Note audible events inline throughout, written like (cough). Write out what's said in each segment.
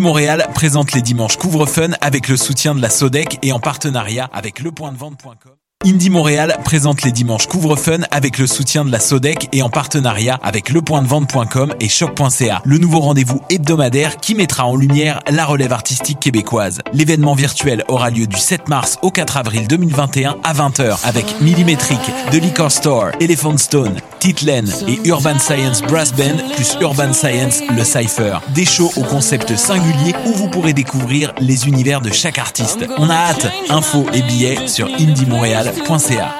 Indie Montréal présente les dimanches Couvre-Fun avec le soutien de la Sodec et en partenariat avec lepointdevente.com. Indie Montréal présente les dimanches Couvre-Fun avec le soutien de la Sodec et en partenariat avec lepointdevente.com et choc.ca. Le nouveau rendez-vous hebdomadaire qui mettra en lumière la relève artistique québécoise. L'événement virtuel aura lieu du 7 mars au 4 avril 2021 à 20h avec Millimetric, The Liquor Store, Elephant Stone, Titlen et Urban Science Brass Band plus Urban Science le Cypher. Des shows au concept singulier où vous pourrez découvrir les univers de chaque artiste. On a hâte. Infos et billets sur indiemontréal.ca.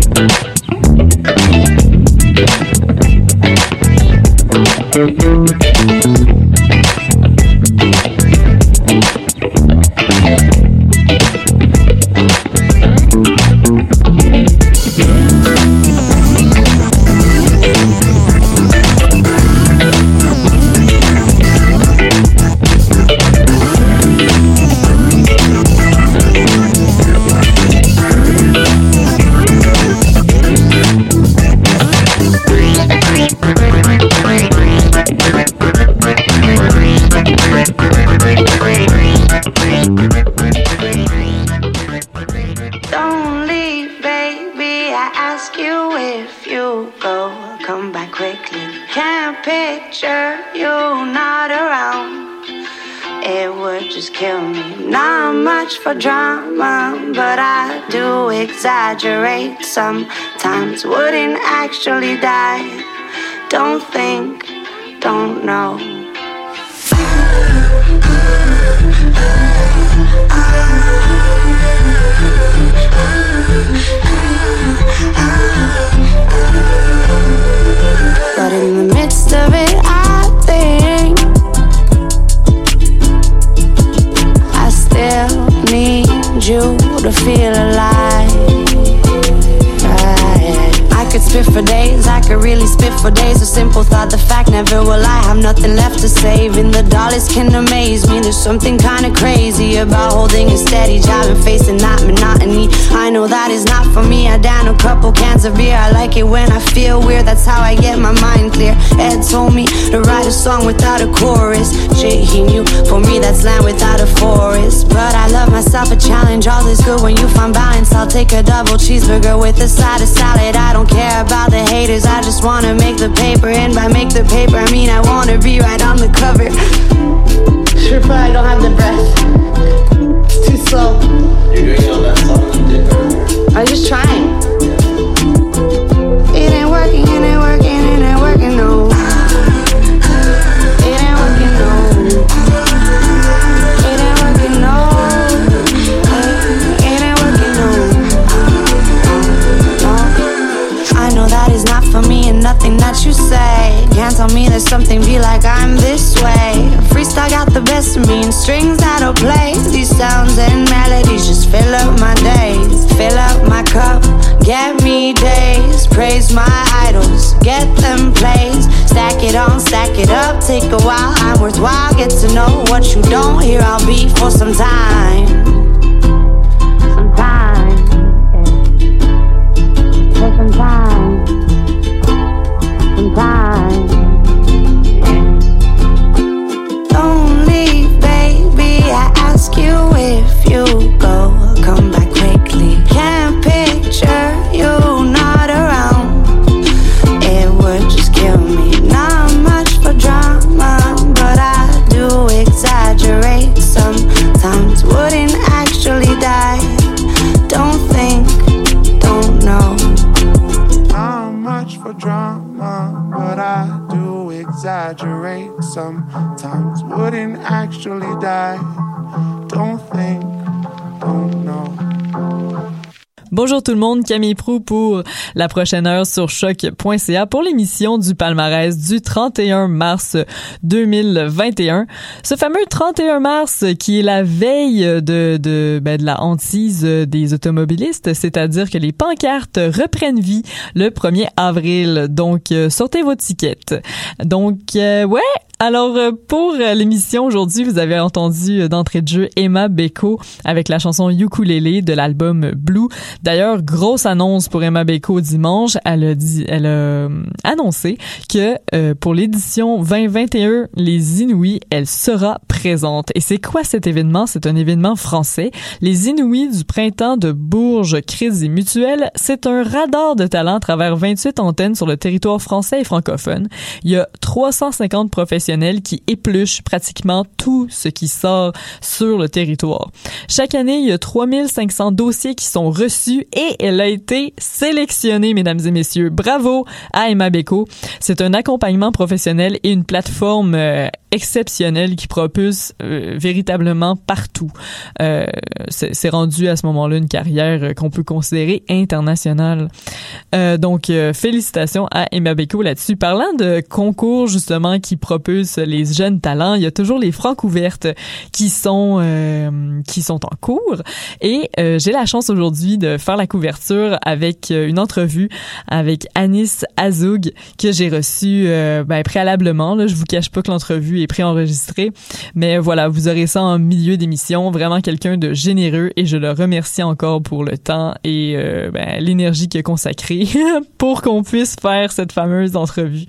For drama, but I do exaggerate sometimes. Wouldn't actually die. Don't think, don't know. But in the midst of it, I think you to feel alive. I could spit for days, I could really spit for days. A simple thought, the fact never will I have nothing left to save. And the dollars can amaze me. There's something kinda crazy about holding a steady job and facing that monotony. I know that is not for me. I down a couple cans of beer. I like it when I feel weird. That's how I get my mind clear. Ed told me to write a song without a chorus. Shit, he knew. For me, that's land without a forest. But I love myself a challenge. All is good when you find balance. I'll take a double cheeseburger with a side of salad. I don't care about the haters. I just wanna make the paper. And by make the paper, I mean I wanna be right on the cover. Sure, but I don't have the breath. It's too slow. You're doing all that song you did earlier. I'm just trying. It ain't working, it ain't tell me there's something be like I'm this way. Freestyle got the best of me and strings that'll play. These sounds and melodies just fill up my days. Fill up my cup, get me days. Praise my idols, get them plays. Stack it on, stack it up, take a while. I'm worthwhile, get to know what you don't hear. I'll be for some time. Bonjour tout le monde, Camille Prou pour la prochaine heure sur choc.ca pour l'émission du palmarès du 31 mars 2021. Ce fameux 31 mars qui est la veille de de, ben, de la hantise des automobilistes, c'est-à-dire que les pancartes reprennent vie le 1er avril. Donc euh, sortez vos tickets. Donc euh, ouais, alors, euh, pour euh, l'émission aujourd'hui, vous avez entendu euh, d'entrée de jeu Emma Beko avec la chanson Ukulele de l'album Blue. D'ailleurs, grosse annonce pour Emma Beko dimanche. Elle a, dit, elle a annoncé que pour l'édition 2021, les Inuits, elle sera présente. Et c'est quoi cet événement? C'est un événement français. Les Inuits du printemps de Bourges Crédit Mutuel, c'est un radar de talent à travers 28 antennes sur le territoire français et francophone. Il y a 350 professionnels qui épluche pratiquement tout ce qui sort sur le territoire. Chaque année, il y a 3500 dossiers qui sont reçus et elle a été sélectionnée, mesdames et messieurs. Bravo à Emma Beko. C'est un accompagnement professionnel et une plateforme euh, exceptionnelle qui propulse euh, véritablement partout. Euh, c'est rendu à ce moment-là une carrière qu'on peut considérer internationale. donc, félicitations à Emma Beko là-dessus. Parlant de concours justement qui propulse les jeunes talents, il y a toujours les francs ouvertes qui sont euh, qui sont en cours. Et euh, j'ai la chance aujourd'hui de faire la couverture avec euh, une entrevue avec Anis Azoug que j'ai reçue ben, préalablement. Là, je vous cache pas que l'entrevue est préenregistrée, mais voilà, vous aurez ça en milieu d'émission, vraiment quelqu'un de généreux et je le remercie encore pour le temps et ben, l'énergie qu'il a consacrée (laughs) pour qu'on puisse faire cette fameuse entrevue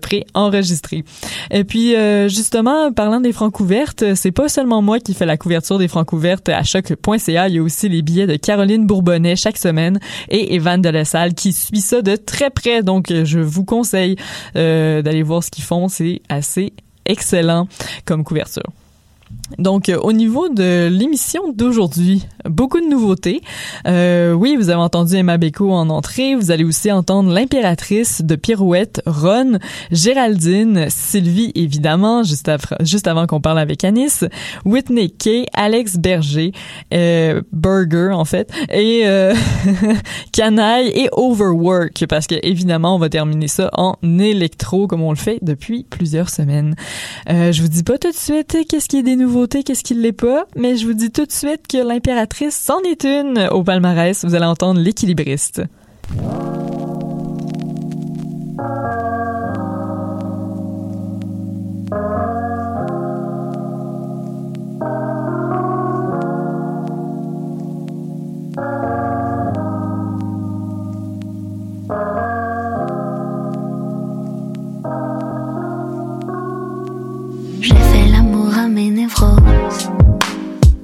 préenregistrée. Et puis euh, justement, parlant des francs couvertes, c'est pas seulement moi qui fais la couverture des francs couvertes à choc.ca, il y a aussi les billets de Caroline Bourbonnais chaque semaine et Evan de la Salle qui suit ça de très près. Donc je vous conseille euh, d'aller voir ce qu'ils font, c'est assez excellent comme couverture. Donc, euh, au niveau de l'émission d'aujourd'hui, beaucoup de nouveautés. Euh, oui, vous avez entendu Emma Beko en entrée. Vous allez aussi entendre l'impératrice de Pirouette, Ron, Géraldine, Sylvie, évidemment, juste, juste avant qu'on parle avec Anis, Whitney Kay, Alex Berger, euh, Burger, en fait, et euh, (laughs) Canaille et Overwork, parce que, évidemment, on va terminer ça en électro, comme on le fait depuis plusieurs semaines. Je vous dis pas tout de suite qu'est-ce qui est des qu'est-ce qui l'est pas, mais je vous dis tout de suite que l'impératrice s'en est une au palmarès. Vous allez entendre l'équilibriste.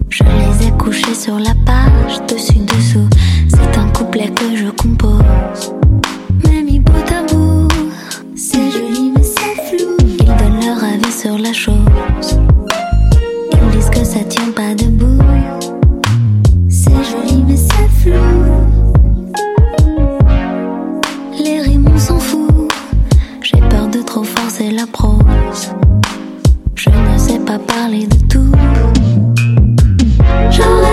Je les ai couchés sur la page, dessus-dessous. C'est un couplet que je compose. Mais mis bout à bout, c'est joli mais c'est flou. Ils donnent leur avis sur la chose. Ils disent que ça tient pas debout. C'est joli mais c'est flou. Les rimes on s'en fout. J'ai peur de trop forcer la prose. Pas parler de tout. J'aurais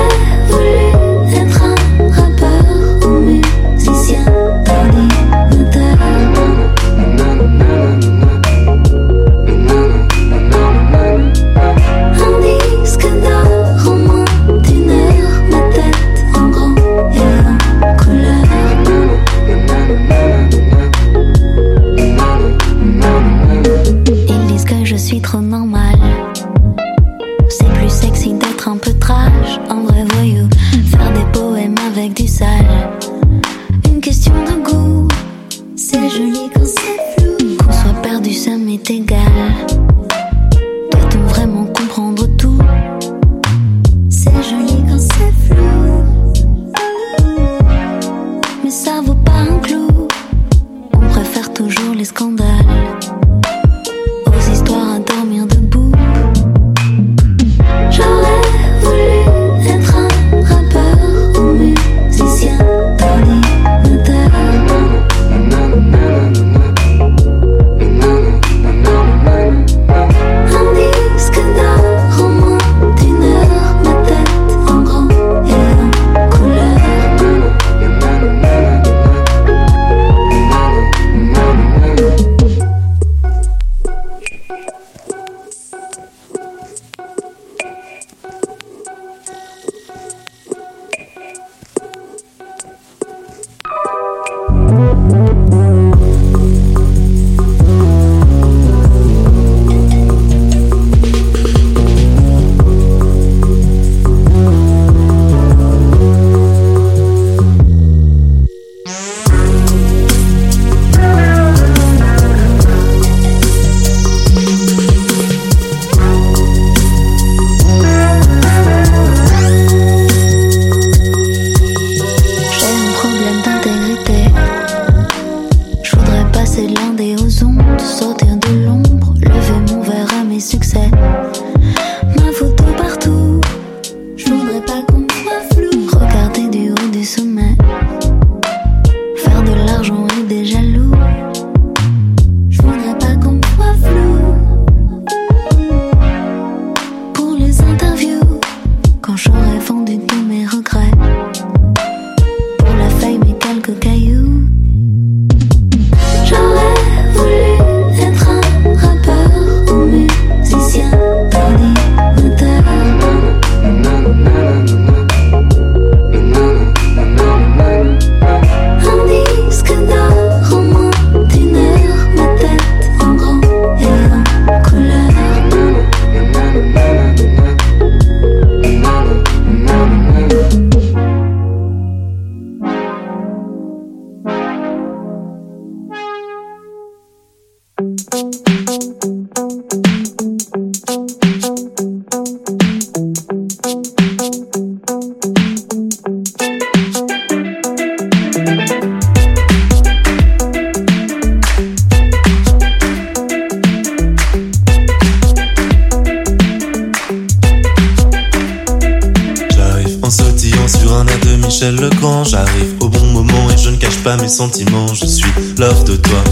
je suis love de toi.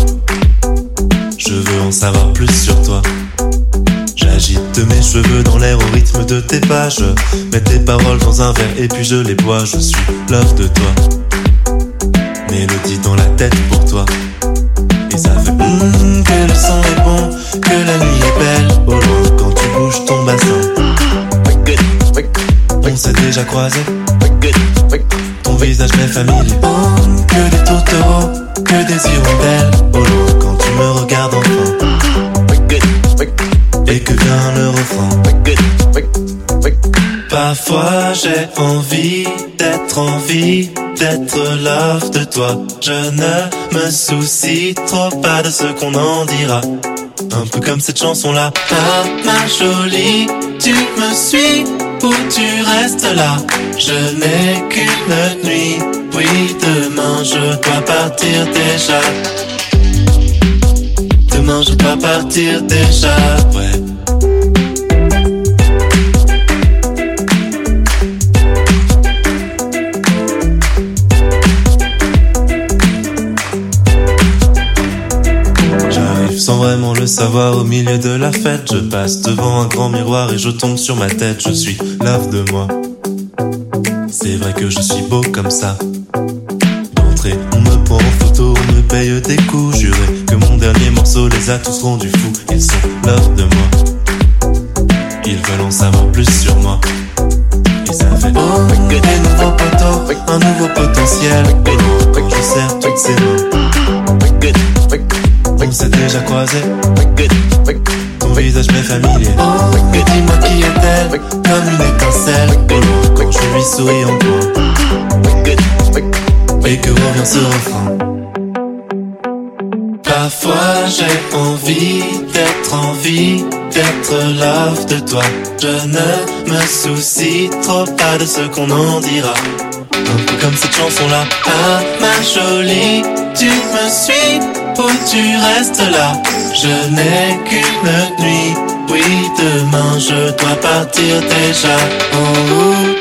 Je veux en savoir plus sur toi. J'agite mes cheveux dans l'air au rythme de tes. Je mets tes paroles dans un verre et puis je les bois. Je suis love de toi. Mélodie dans la tête pour toi. Et ça fait hum, que le son est bon, que la nuit est belle. Au loin quand tu bouges ton bassin. On s'est déjà croisé. Ton visage m'est familier. Que des hirondelles Au loin quand tu me regardes enfin. Et que vient le refrain. Parfois j'ai envie d'être en vie D'être love de toi. Je ne me soucie trop pas de ce qu'on en dira. Un peu comme cette chanson là Ah ma jolie, tu me suis ou tu restes là Je n'ai qu'une nuit oui, demain je dois partir déjà. Demain je dois partir déjà, ouais. Le savoir au milieu de la fête. Je passe devant un grand miroir et je tombe sur ma tête. Je suis lave de moi. C'est vrai que je suis beau comme ça. On me prend en photo, on me paye des coups. Juré que mon dernier morceau les a tous rendus fous. Ils sont l'heure de moi. Ils veulent en savoir plus sur moi. Et ça fait oh, que des nouveaux potos, un nouveau potentiel. je serre toutes ces mains, on s'est déjà croisé. Ton visage m'est familier. Que dis-moi qui est-elle, comme une étincelle. quand je lui souris en toi et que revient ce refrain? Parfois j'ai envie d'être en vie, d'être love de toi. Je ne me soucie trop pas de ce qu'on en dira. Un peu comme cette chanson là. Ah ma jolie, tu me suis ou tu restes là. Je n'ai qu'une nuit, oui demain je dois partir déjà. En route,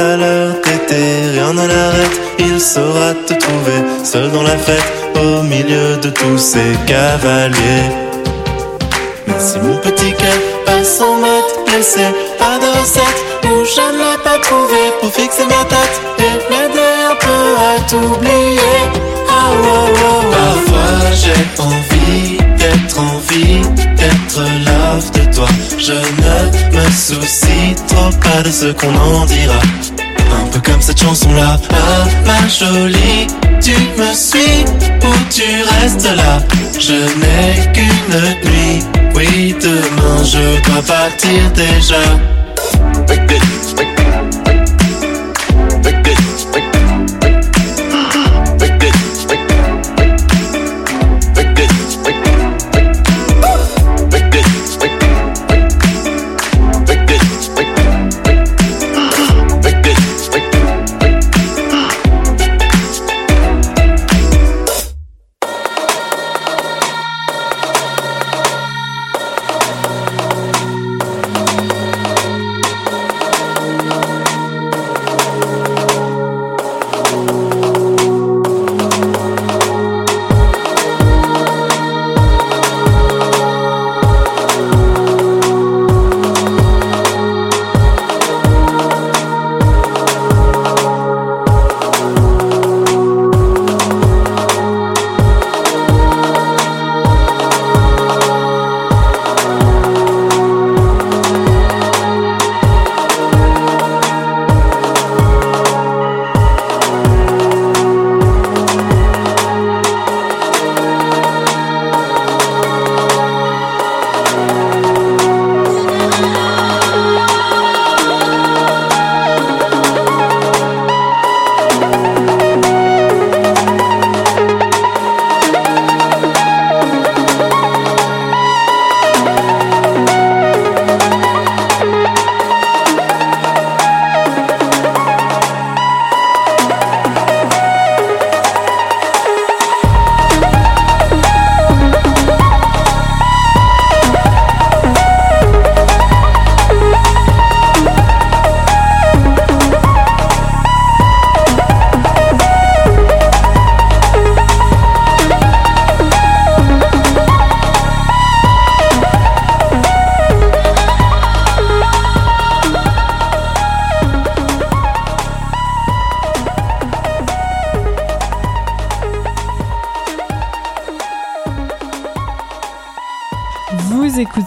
à l'heure d'été, rien ne l'arrête. Il saura te trouver seul dans la fête, au milieu de tous ces cavaliers. Mais si mon petit cœur passe en mode pas de recette où je ne l'ai pas trouvé pour fixer ma tête et m'aider un peu à t'oublier. Ah, oh, oh, oh. Parfois j'ai envie d'être en vie, d'être love de toi. Je ne me soucie trop pas de ce qu'on en dira. Un peu comme cette chanson là, ah ma jolie, tu me suis ou tu restes là. Je n'ai qu'une nuit oui, demain je dois partir déjà.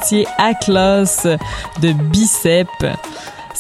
Écoutiez Atlas de Bicep.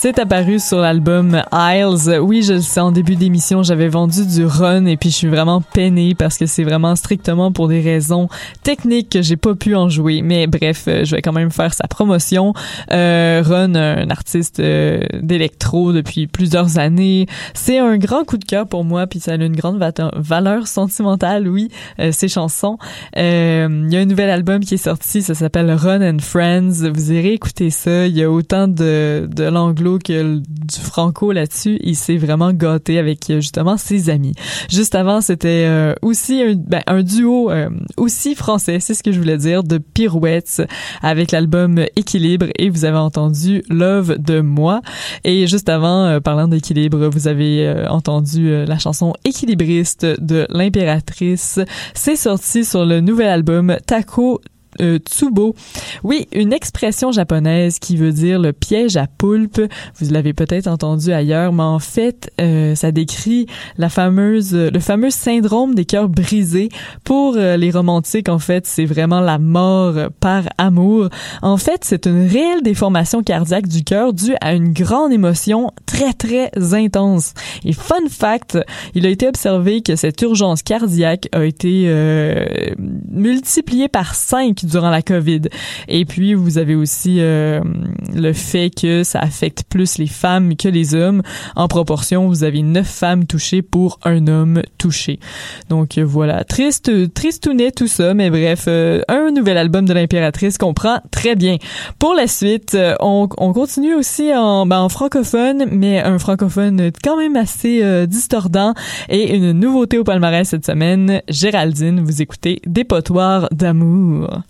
C'est apparu sur l'album Isles. Oui, je le sais, en début d'émission, j'avais vendu du run et puis je suis vraiment peinée parce que c'est vraiment strictement pour des raisons techniques que j'ai pas pu en jouer. Mais bref, euh, je vais quand même faire sa promotion. Euh, run, un artiste euh, d'électro depuis plusieurs années. C'est un grand coup de cœur pour moi puis ça a une grande valeur sentimentale, oui, euh, ces chansons. Il y a un nouvel album qui est sorti, ça s'appelle Run and Friends. Vous irez écouter ça. Il y a autant de, de l'anglo que du franco là-dessus. Il s'est vraiment gâté avec euh, justement ses amis. Juste avant, c'était euh, aussi un, ben, duo euh, aussi français, c'est ce que je voulais dire, de pirouettes avec l'album Équilibre et vous avez entendu Love de moi. Et juste avant, parlant d'équilibre, vous avez entendu la chanson Équilibriste de l'impératrice. C'est sorti sur le nouvel album Taco euh, tsubo. Oui, une expression japonaise qui veut dire le piège à poulpe. Vous l'avez peut-être entendu ailleurs, mais en fait, euh, ça décrit la fameuse, le fameux syndrome des cœurs brisés. Pour euh, les romantiques, en fait, c'est vraiment la mort par amour. En fait, c'est une réelle déformation cardiaque du cœur due à une grande émotion très très intense. Et fun fact, il a été observé que cette urgence cardiaque a été multipliée par 5 durant la COVID. Et puis, vous avez aussi euh, le fait que ça affecte plus les femmes que les hommes. En proportion, vous avez neuf femmes touchées pour un homme touché. Donc euh, voilà, triste, tristounet tout ça, mais bref, euh, un nouvel album de l'impératrice qu'on prend très bien. Pour la suite, on, on continue aussi en, ben, en francophone, mais un francophone quand même assez distordant et une nouveauté au palmarès cette semaine, Géraldine, vous écoutez Dépotoir d'amour.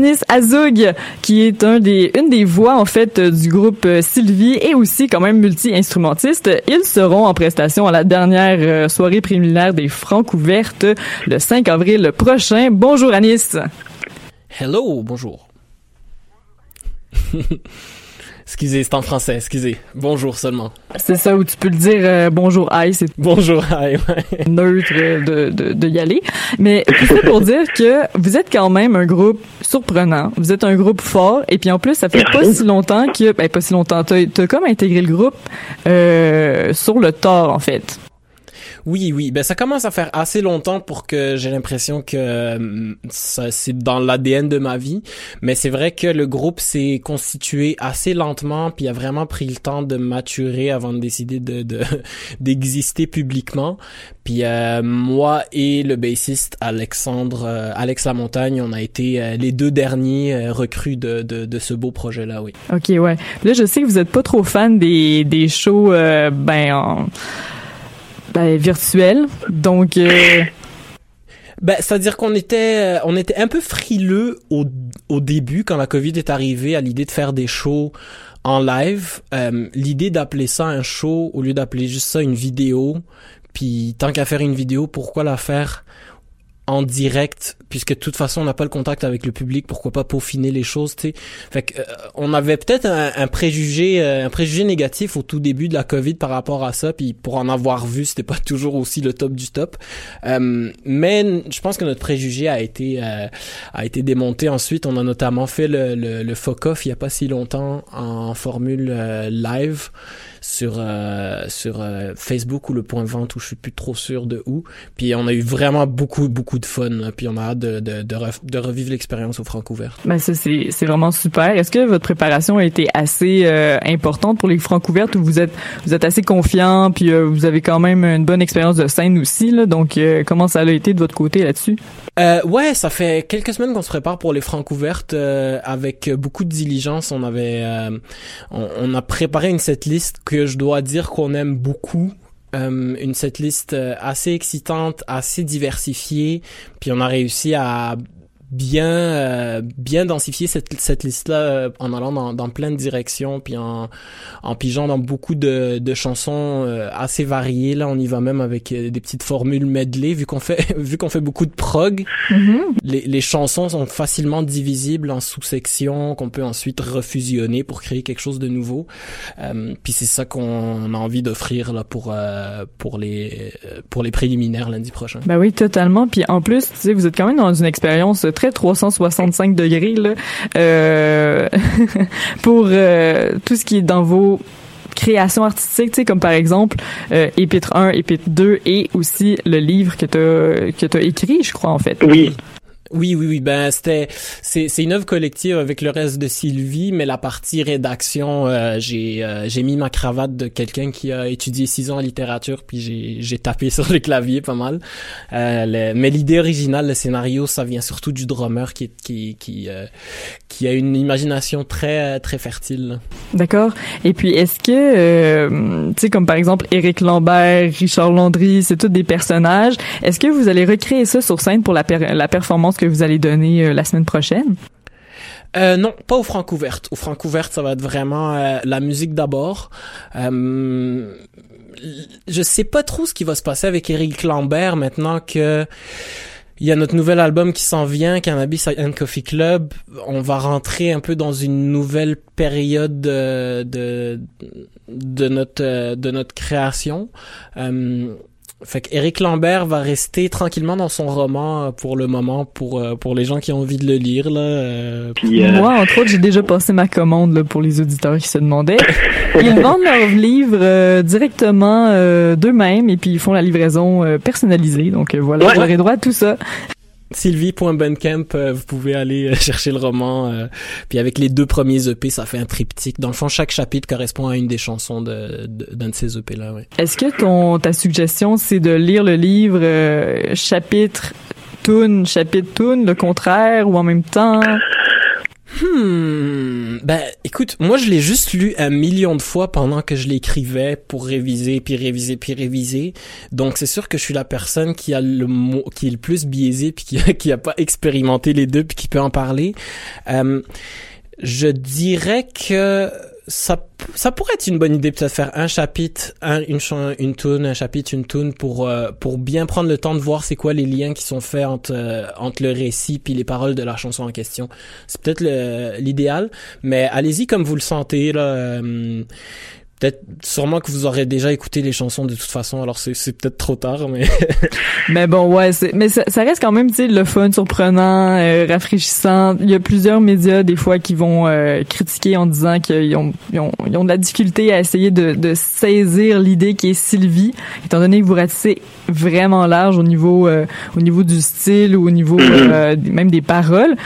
Anis Azoug, qui est une des voix, en fait, du groupe Sylvie et aussi quand même multi-instrumentiste. Ils seront en prestation à la dernière euh, soirée préliminaire des Francs ouvertes le 5 avril prochain. Bonjour Anis. Hello, bonjour. (laughs) Excusez, c'est en français, excusez. Bonjour seulement. C'est ça où tu peux le dire euh, bonjour hi, c'est Bonjour, hi, ouais. neutre de, de, de y aller. Mais tout ça pour dire que vous êtes quand même un groupe surprenant. Vous êtes un groupe fort. Et puis en plus, ça fait pas si longtemps que... Ben, pas si longtemps. T'as as comme intégré le groupe euh, sur le tort, en fait. Oui, oui, ben ça commence à faire assez longtemps pour que j'ai l'impression que euh, ça c'est dans l'ADN de ma vie, mais c'est vrai que le groupe s'est constitué assez lentement puis a vraiment pris le temps de maturer avant de décider de de- (laughs) d'exister publiquement. Puis euh, moi et le bassiste Alexandre euh, Alex Lamontagne, on a été euh, les deux derniers euh, recrues de, de de ce beau projet là, oui. OK, ouais. Là, je sais que vous êtes pas trop fan des, des shows, euh, ben, en, ben, virtuels. Donc, euh, Ben, c'est-à-dire qu'on était, euh, on était un peu frileux au, au début quand la COVID est arrivée à l'idée de faire des shows en live. Euh, l'idée d'appeler ça un show au lieu d'appeler juste ça une vidéo. Puis tant qu'à faire une vidéo, pourquoi la faire en direct puisque de toute façon on n'a pas le contact avec le public pourquoi pas peaufiner les choses tu sais. Fait que, euh, on avait peut-être un, préjugé euh, un préjugé négatif au tout début de la covid par rapport à ça puis pour en avoir vu c'était pas (laughs) toujours aussi le top du top. Euh, mais je pense que notre préjugé a été a été démonté ensuite. On a notamment fait le le, le FOCOF il y a pas si longtemps en formule live sur euh, sur euh, Facebook ou le point vente où je suis plus trop sûr de où. Puis on a eu vraiment beaucoup beaucoup de fun. Puis on a hâte de de, de, revivre l'expérience au Francouvert. Ben ça c'est c'est vraiment super. Est-ce que votre préparation a été assez euh, importante pour les Francouvertes ou vous êtes vous êtes assez confiant puis vous avez quand même une bonne expérience de scène aussi là? Donc comment ça a été de votre côté là-dessus? Euh, Ouais, ça fait quelques semaines qu'on se prépare pour les Francouvertes avec beaucoup de diligence. On avait on, on a préparé une setlist que je dois dire qu'on aime beaucoup. Euh, une setlist euh, assez excitante, assez diversifiée, puis on a réussi à bien euh, bien densifier cette, cette liste là euh, en allant dans, dans plein de directions puis en en pigeant dans beaucoup de, de chansons euh, assez variées. Là on y va même avec des petites formules medley vu qu'on fait (laughs) vu qu'on fait beaucoup de prog. Mm-hmm. les, les chansons sont facilement divisibles en sous-sections qu'on peut ensuite refusionner pour créer quelque chose de nouveau. Puis c'est ça qu'on a envie d'offrir là pour pour les pour les préliminaires lundi prochain. Ben oui totalement. Puis en plus tu sais vous êtes quand même dans une expérience très 365 degrés là, euh, (laughs) pour euh, tout ce qui est dans vos créations artistiques, tu sais, comme par exemple euh, Épître 1, Épître 2 et aussi le livre que tu que as écrit, je crois, en fait. Oui. Oui, oui, oui. Ben c'était c'est c'est une œuvre collective avec le reste de Sylvie, mais la partie rédaction, euh, j'ai euh, j'ai mis ma cravate de quelqu'un qui a étudié six ans en littérature, puis j'ai j'ai tapé (laughs) sur le clavier pas mal. Euh, mais l'idée originale, le scénario, ça vient surtout du drummer qui qui qui qui a une imagination très très fertile. D'accord. Et puis est-ce que tu sais comme par exemple Éric Lambert, Richard Landry, c'est tous des personnages. Est-ce que vous allez recréer ça sur scène pour la la performance que vous allez donner euh, la semaine prochaine? Euh, non, pas au Francouverte. Au Francouverte, ça va être vraiment euh, la musique d'abord. Euh, je sais pas trop ce qui va se passer avec Eric Lambert maintenant que il y a notre nouvel album qui s'en vient, Cannabis and Coffee Club. On va rentrer un peu dans une nouvelle période de de, de notre de notre création. Euh, fait qu'Éric Lambert va rester tranquillement dans son roman euh, pour le moment, pour euh, pour les gens qui ont envie de le lire. Là, euh. Moi, entre autres, j'ai déjà passé ma commande là, pour les auditeurs qui se demandaient. (laughs) Ils vendent leurs livres directement d'eux-mêmes et puis ils font la livraison personnalisée. Donc voilà, ouais. j'aurai droit à tout ça. Sylvie.bandcamp, euh, vous pouvez aller euh, (laughs) chercher le roman. Euh, puis avec les deux premiers EP, ça fait un triptyque. Dans le fond, chaque chapitre correspond à une des chansons d'un de, de, ces EP-là. Ouais. Est-ce que ton ta suggestion, c'est de lire le livre chapitre, tune, chapitre, tune, le contraire, ou en même temps? Hmm. Ben, écoute, moi je l'ai juste lu un million de fois pendant que je l'écrivais pour réviser, puis réviser, puis réviser. Donc c'est sûr que je suis la personne qui a le mot, qui est le plus biaisé, puis qui a, qui a pas expérimenté les deux, puis qui peut en parler. Euh, je dirais que ça, ça pourrait être une bonne idée peut-être faire un chapitre, un, une une tune, un chapitre, une tune pour euh, pour bien prendre le temps de voir c'est quoi les liens qui sont faits entre euh, entre le récit puis les paroles de la chanson en question. C'est peut-être l'idéal, mais allez-y comme vous le sentez là. Euh, peut-être sûrement que vous aurez déjà écouté les chansons de toute façon alors c'est c'est peut-être trop tard mais (laughs) mais bon ouais c'est mais ça, ça, reste quand même tu sais le fun surprenant euh, rafraîchissant il y a plusieurs médias des fois qui vont euh, critiquer en disant qu'ils ont, ils ont, ils ont de la difficulté à essayer de, de saisir l'idée qui est Sylvie étant donné que vous ratissez vraiment large au niveau euh, au niveau du style ou au niveau mm-hmm. même des paroles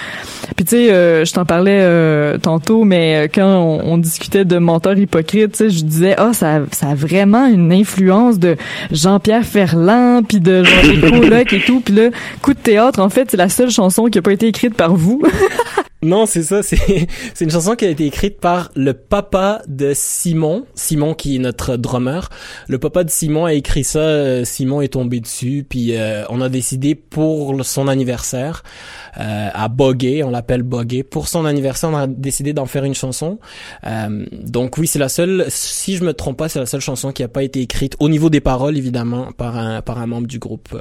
puis tu sais je t'en parlais tantôt mais quand on, on discutait de menteur hypocrite tu sais je disais oh ça ça a vraiment une influence de Jean-Pierre Ferland puis de Jean-Pierre Coloc (laughs) et tout. Puis là coup de théâtre en fait c'est la seule chanson qui a pas été écrite par vous (laughs) Non, c'est ça. (laughs) C'est une chanson qui a été écrite par le papa de Simon. Simon qui est notre drummer. Le papa de Simon a écrit ça. Euh, Simon est tombé dessus. Puis euh, on a décidé pour son anniversaire euh, à Bogué, on l'appelle Bogué. Pour son anniversaire, on a décidé d'en faire une chanson. donc oui, c'est la seule. Si je me trompe pas, c'est la seule chanson qui a pas été écrite au niveau des paroles, évidemment, par un par un membre du groupe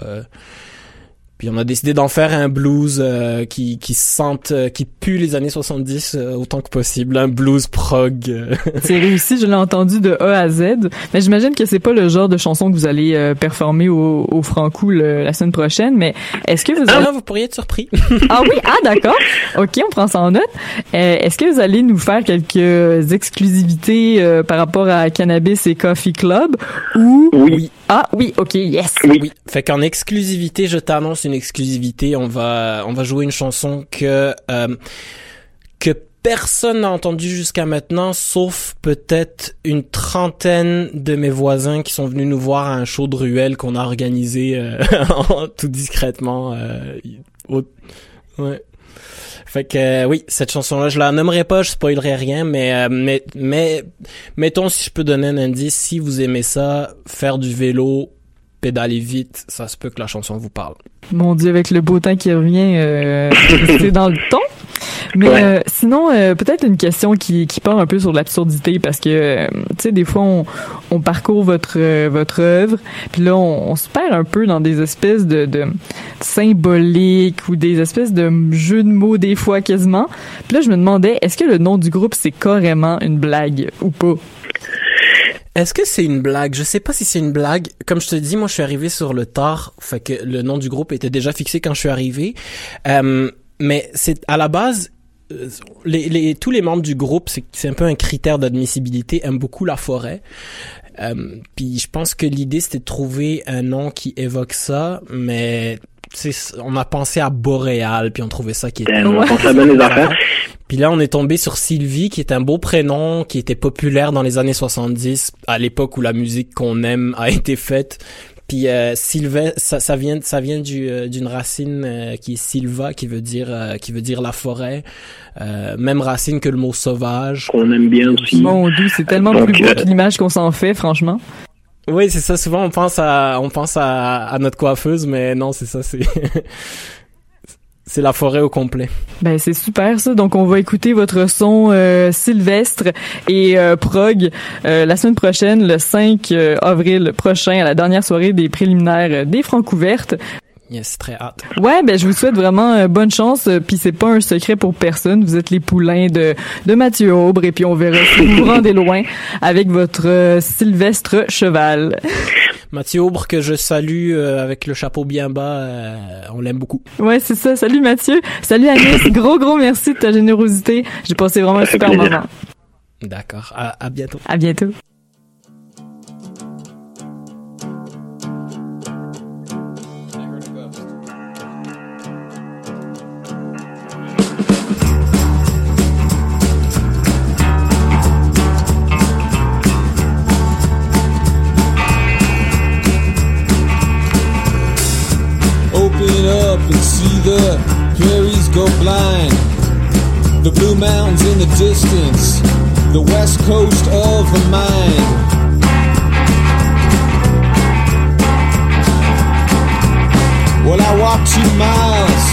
Puis on a décidé d'en faire un blues euh, qui qui sente euh, qui pue les années 70 euh, autant que possible, un blues prog. (laughs) C'est réussi, je l'ai entendu de A à Z. Mais j'imagine que c'est pas le genre de chanson que vous allez euh, performer au, au Franco le- la semaine prochaine. Mais est-ce que vous ah allez... non, vous pourriez être surpris. (laughs) Ah oui, ah d'accord. (laughs) Ok, on prend ça en note. Euh, est-ce que vous allez nous faire quelques exclusivités euh, par rapport à Cannabis et Coffee Club ou Oui. Ah oui, ok, yes. Oui. Fait qu'en exclusivité, je t'annonce une exclusivité. On va, on va jouer une chanson que, euh, que personne n'a entendue jusqu'à maintenant, sauf peut-être une trentaine de mes voisins qui sont venus nous voir à un show de ruelle qu'on a organisé euh, (laughs) tout discrètement. euh, au- ouais. Fait que euh, oui, cette chanson-là, je la nommerai pas, je spoilerai rien, mais euh, mais mais mettons si je peux donner un indice, si vous aimez ça, faire du vélo, pédaler vite, ça se peut que la chanson vous parle. Mon Dieu, avec le beau temps qui revient, euh, (laughs) c'est dans le ton? Mais Ouais. euh, sinon, euh, peut-être une question qui, qui part un peu sur l'absurdité parce que, euh, tu sais, des fois, on, on parcourt votre euh, votre œuvre, puis là, on, on se perd un peu dans des espèces de, de symboliques ou des espèces de jeux de mots des fois quasiment. Puis là, je me demandais, est-ce que le nom du groupe, c'est carrément une blague ou pas? Est-ce que c'est une blague? Je sais pas si c'est une blague. Comme je te dis, moi, je suis arrivé sur le tard, fait que le nom du groupe était déjà fixé quand je suis arrivé. Euh, mais c'est à la base, euh, les, les, tous les membres du groupe, c'est un peu un critère d'admissibilité, aiment beaucoup la forêt. Euh, puis je pense que l'idée c'était de trouver un nom qui évoque ça, mais on a pensé à Boréal, puis on trouvait ça qui était on Ouais. puis là, on est tombé sur Sylvie, qui est un beau prénom, qui était populaire dans les années 70, à l'époque où la musique qu'on aime a été faite. Puis euh, Sylvain, ça, ça vient, ça vient du, euh, d'une racine euh, qui est Silva, qui veut dire, euh, qui veut dire la forêt. Euh, même racine que le mot sauvage. Qu'on aime bien aussi. Mon Dieu, c'est tellement Donc, plus beau euh, que l'image qu'on s'en fait, franchement. Oui, c'est ça. Souvent, on pense à, on pense à, à notre coiffeuse, mais non, c'est ça. C'est, (laughs) c'est la forêt au complet. Ben c'est super ça. Donc on va écouter votre son euh, Sylvestre et euh, prog euh, la semaine prochaine, le 5 euh, avril prochain, à la dernière soirée des préliminaires euh, des Francouvertes. Yes, très hâte. Ouais, ben je vous souhaite vraiment euh, bonne chance. euh, Puis c'est pas un secret pour personne. Vous êtes les poulains de de Mathieu Aubre et puis on verra si vous vous rendez loin avec votre euh, Sylvestre cheval. Mathieu Aubre, que je salue euh, avec le chapeau bien bas, euh, on l'aime beaucoup. Ouais, c'est ça. Salut Mathieu. Salut Agnès. gros gros merci de ta générosité. J'ai passé vraiment un super plaisir. moment. D'accord. À, à bientôt. À bientôt. Go blind. The blue mountains in the distance, the west coast of the mind. Well, I walked two miles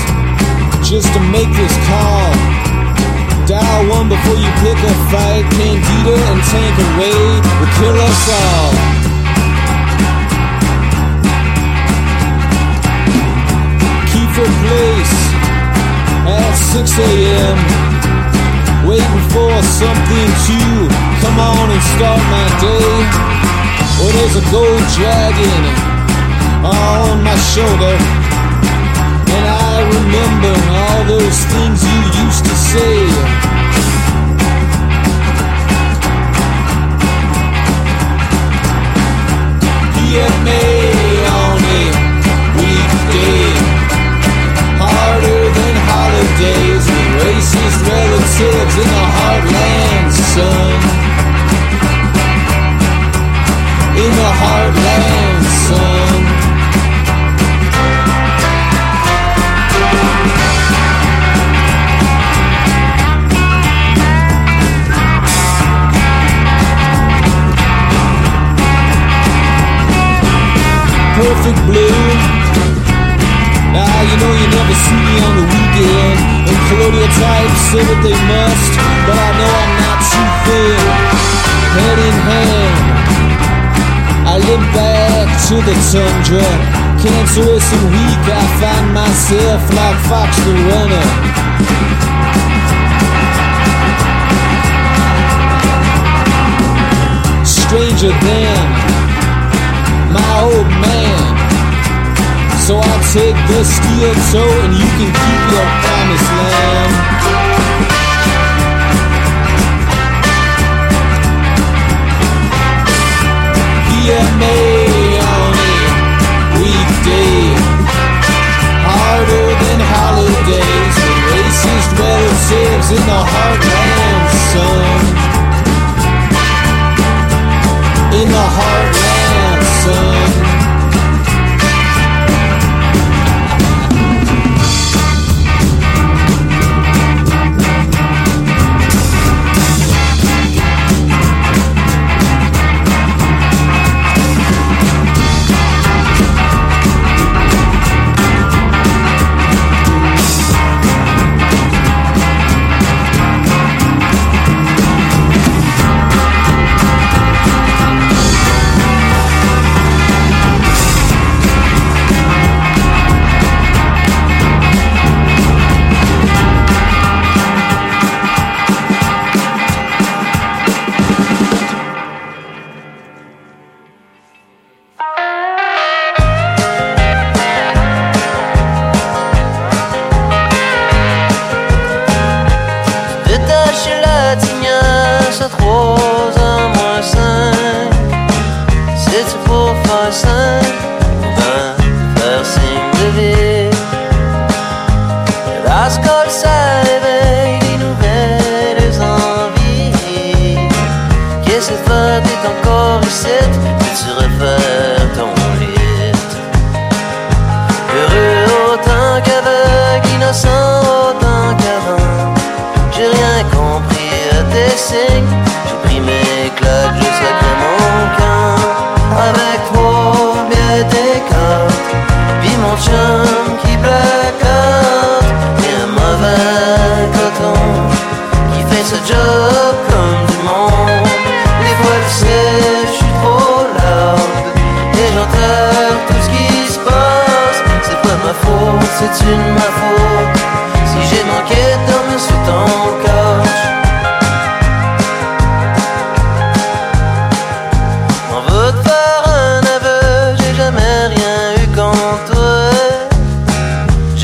just to make this call. Dial one before you pick a fight. Candida and Tanqueray will kill us all. Kiefer Place at 6 a.m. Waiting for something to come on and start my day. Well, there's a gold dragon on my shoulder. And I remember all those things back to the tundra. Cancerous and weak, I find myself like Fox the Runner. Stranger than my old man. So I'll take the steel toe and you can keep your promised land. May on a weekday. Harder than holidays. The racist relatives in the heartland, son. In the heartland, son.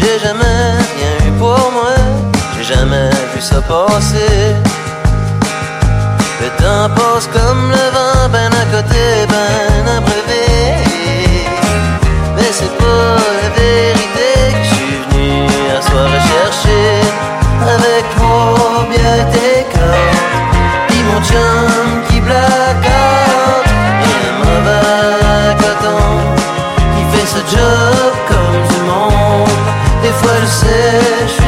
J'ai jamais rien eu pour moi, j'ai jamais vu ça passer. Le temps passe comme le vent, ben à côté, ben après. Yeah.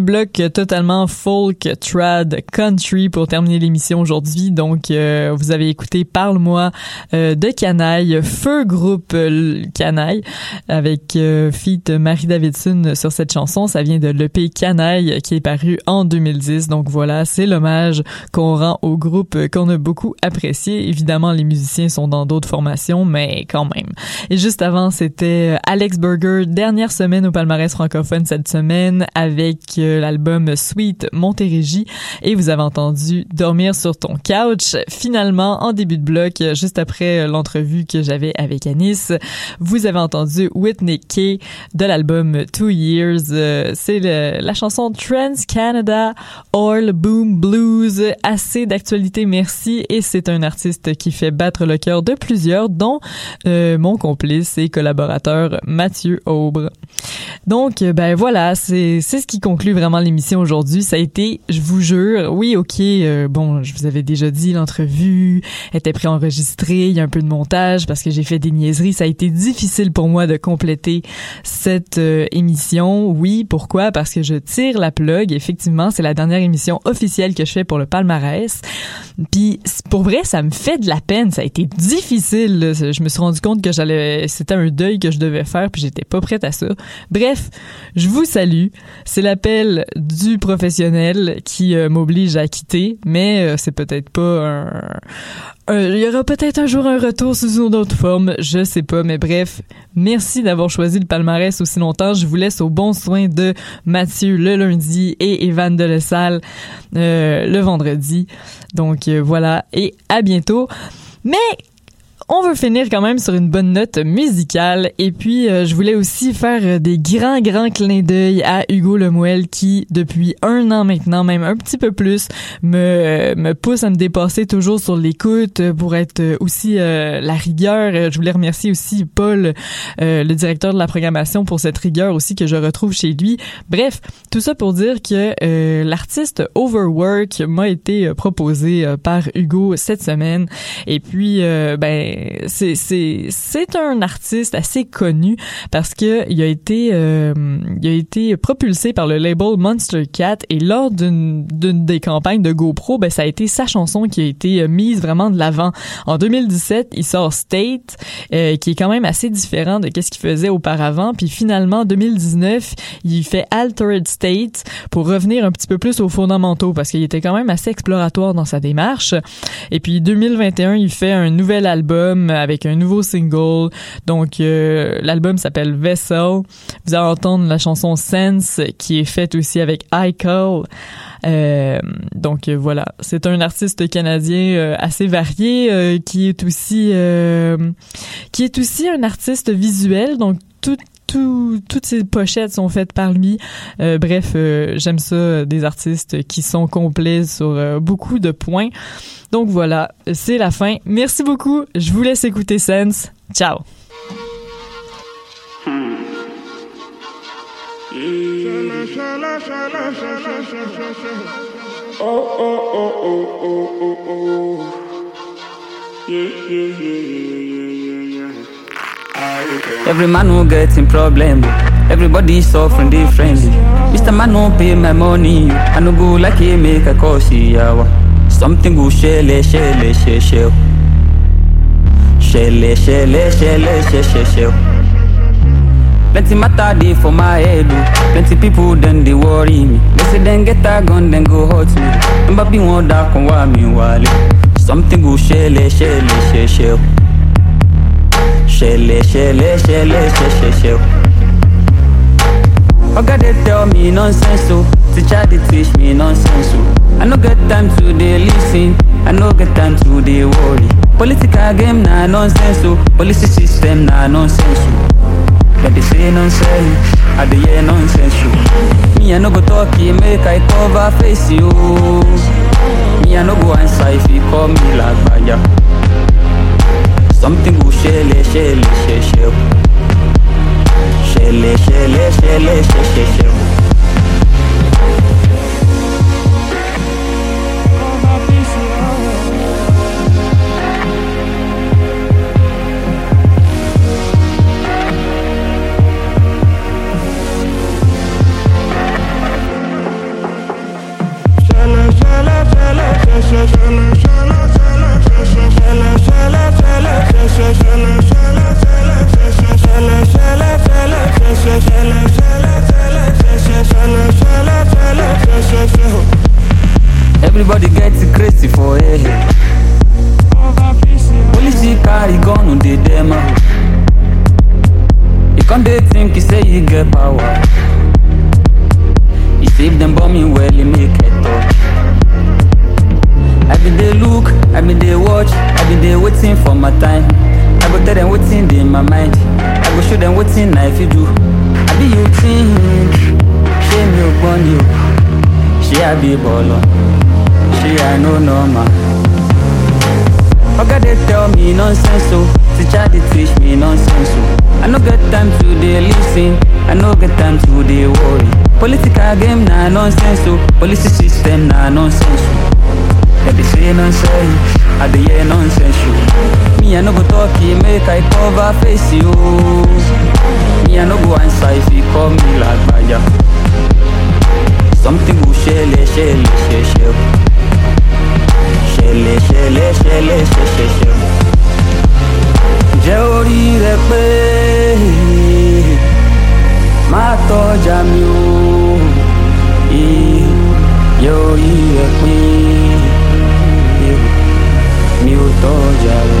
Un bloc totalement folk, trad, country pour terminer l'émission aujourd'hui. Donc, euh, vous avez écouté Parle-moi euh, de Canaille, Feu Groupe euh, Canaille, avec euh, feat Marie Davidson sur cette chanson. Ça vient de l'EP Canaille qui est paru en 2010. Donc voilà, c'est l'hommage qu'on rend au groupe qu'on a beaucoup apprécié. Évidemment, les musiciens sont dans d'autres formations, mais quand même. Et juste avant, c'était Alex Berger, dernière semaine au palmarès francophone cette semaine avec l'album Sweet Montérégie. Et vous avez entendu Dormir sur ton couch. Finalement, en début de bloc, juste après l'entrevue que j'avais avec Anis, vous avez entendu Whitney Kay de l'album Two Years. C'est la chanson Trans Canada Oil Boom Blues. Assez d'actualité, merci. Et c'est un artiste qui fait battre le cœur de plusieurs, dont euh, mon complice et collaborateur Mathieu Aubre. Donc, ben voilà, c'est ce qui conclut vraiment l'émission aujourd'hui. Ça a été, je vous jure, oui, ok, euh, bon, je vous avais déjà dit, l'entrevue était préenregistrée, il y a un peu de montage parce que j'ai fait des niaiseries. Ça a été difficile pour moi de compléter cette euh, émission. Oui, pourquoi? Parce que je tire la plug. Effectivement, c'est la dernière émission officielle que je fais pour le palmarès. Puis, pour vrai, ça me fait de la peine. Ça a été difficile. Je me suis rendu compte que j'allais, c'était un deuil que je devais faire, puis j'étais pas prête à ça. Bref, je vous salue. C'est du professionnel qui euh, m'oblige à quitter, mais euh, c'est peut-être pas un, il y aura peut-être un jour un retour sous une autre forme, je sais pas, mais bref, merci d'avoir choisi le palmarès aussi longtemps. Je vous laisse au bon soin de Mathieu le lundi et Evan de Salle euh, le vendredi. Donc voilà, et à bientôt. Mais on veut finir quand même sur une bonne note musicale. Et puis, euh, je voulais aussi faire euh, des grands, grands clins d'œil à Hugo Lemuel qui, depuis un an maintenant, même un petit peu plus, me, euh, me pousse à me dépasser toujours sur l'écoute pour être aussi la rigueur. Je voulais remercier aussi Paul, le directeur de la programmation, pour cette rigueur aussi que je retrouve chez lui. Bref, tout ça pour dire que l'artiste Overwork m'a été proposé par Hugo cette semaine. Et puis, ben c'est c'est c'est un artiste assez connu parce que il a été euh, il a été propulsé par le label Monster Cat et lors d'une d'une des campagnes de GoPro, ben ça a été sa chanson qui a été euh, mise vraiment de l'avant. En 2017, il sort State euh, qui est quand même assez différent de qu'est-ce qu'il faisait auparavant, puis finalement en 2019, il fait Altered State pour revenir un petit peu plus aux fondamentaux parce qu'il était quand même assez exploratoire dans sa démarche. Et puis 2021, il fait un nouvel album avec un nouveau single. Donc euh, l'album s'appelle Vessel. Vous allez entendre la chanson Sense qui est faite aussi avec Icol. Euh, donc euh, voilà, c'est un artiste canadien assez varié qui est aussi qui est aussi un artiste visuel. Donc tout toutes ces pochettes sont faites par lui. bref, j'aime ça des artistes qui sont complets sur beaucoup de points. Donc voilà, c'est la fin. Merci beaucoup. Je vous laisse écouter Sense. Ciao. Every man who gets in problem, everybody suffering differently. Mr. Man who pay my money, I no go like he make a call see yawa. Uh, Something go shele shele she she oh. Shele shele shele she she she oh. Plenty matter dey for my head oh. Plenty people then they worry me They say then get a gun then go hurt me Number be one dark on why me wale Something go shele shele she she Shele shele shele she she she Oga they tell me nonsense so Teacher they teach me nonsense so I no get time to dey listen. I no get time to dey worry. Political game na nonsense o. Policy system na nonsense o. Dem dey say nonsense, I dey hear nonsense o. Me I no go talk e make I cover face yo. Me I no go answer if you call me lagbaya. Something go shele shele shele shele. Shele shele shele shele Be she I know normal. Oga they tell me nonsense so, teacher they teach me nonsense so. I no get time to dey listen, I no get time to dey worry. Political game na nonsense so, policy system na nonsense so. They dey say nonsense, I dey hear nonsense yo. Me I no go talk make I cover face yo. Me I no go answer if you call me like Baja. Something shele shele eh, shele. Shele shele shele eh, shele eh, shele. Jẹ́ orí rẹ pé má tọ́jà mi o. Jẹ́ orí rẹ pé mi ò tọ́jà rẹ.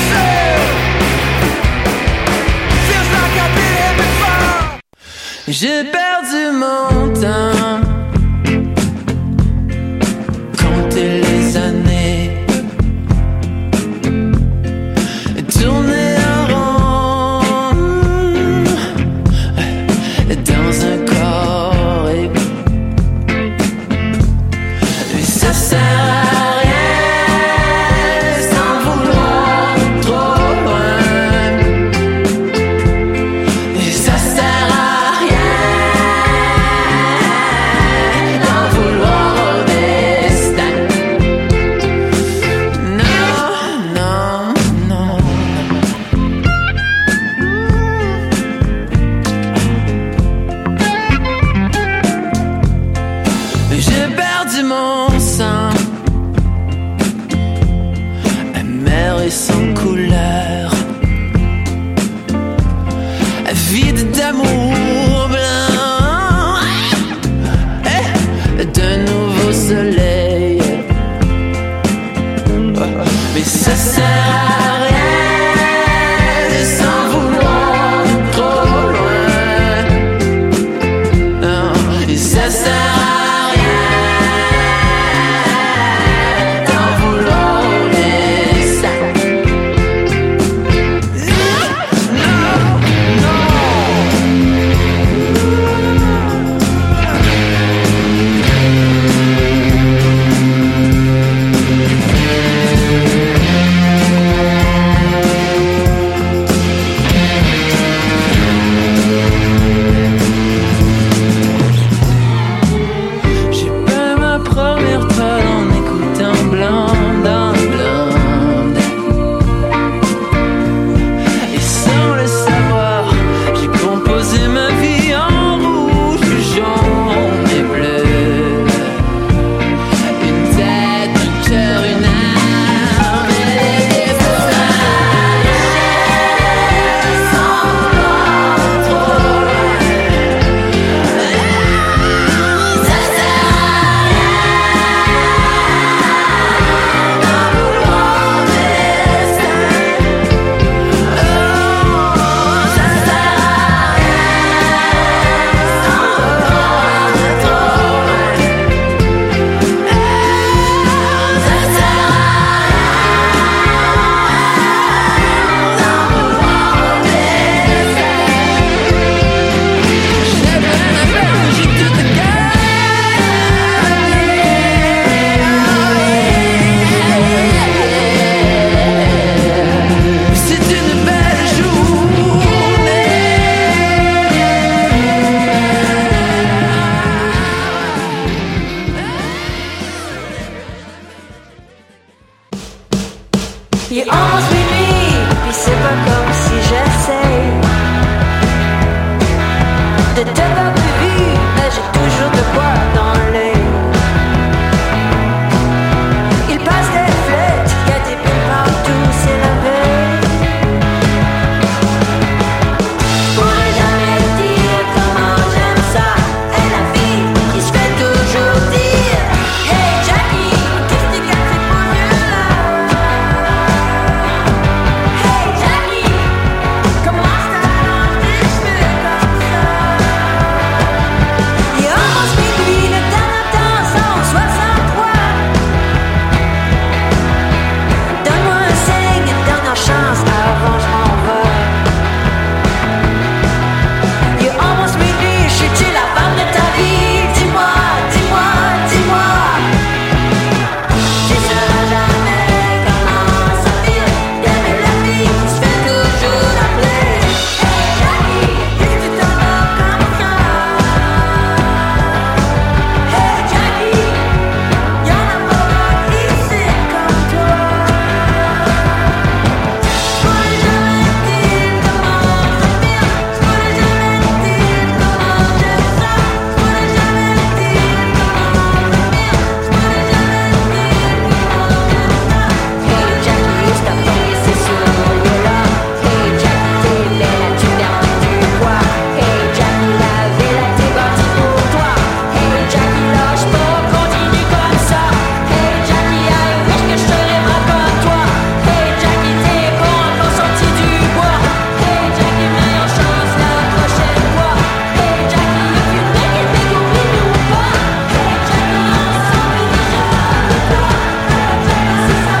J'ai perdu mon temps. the devil.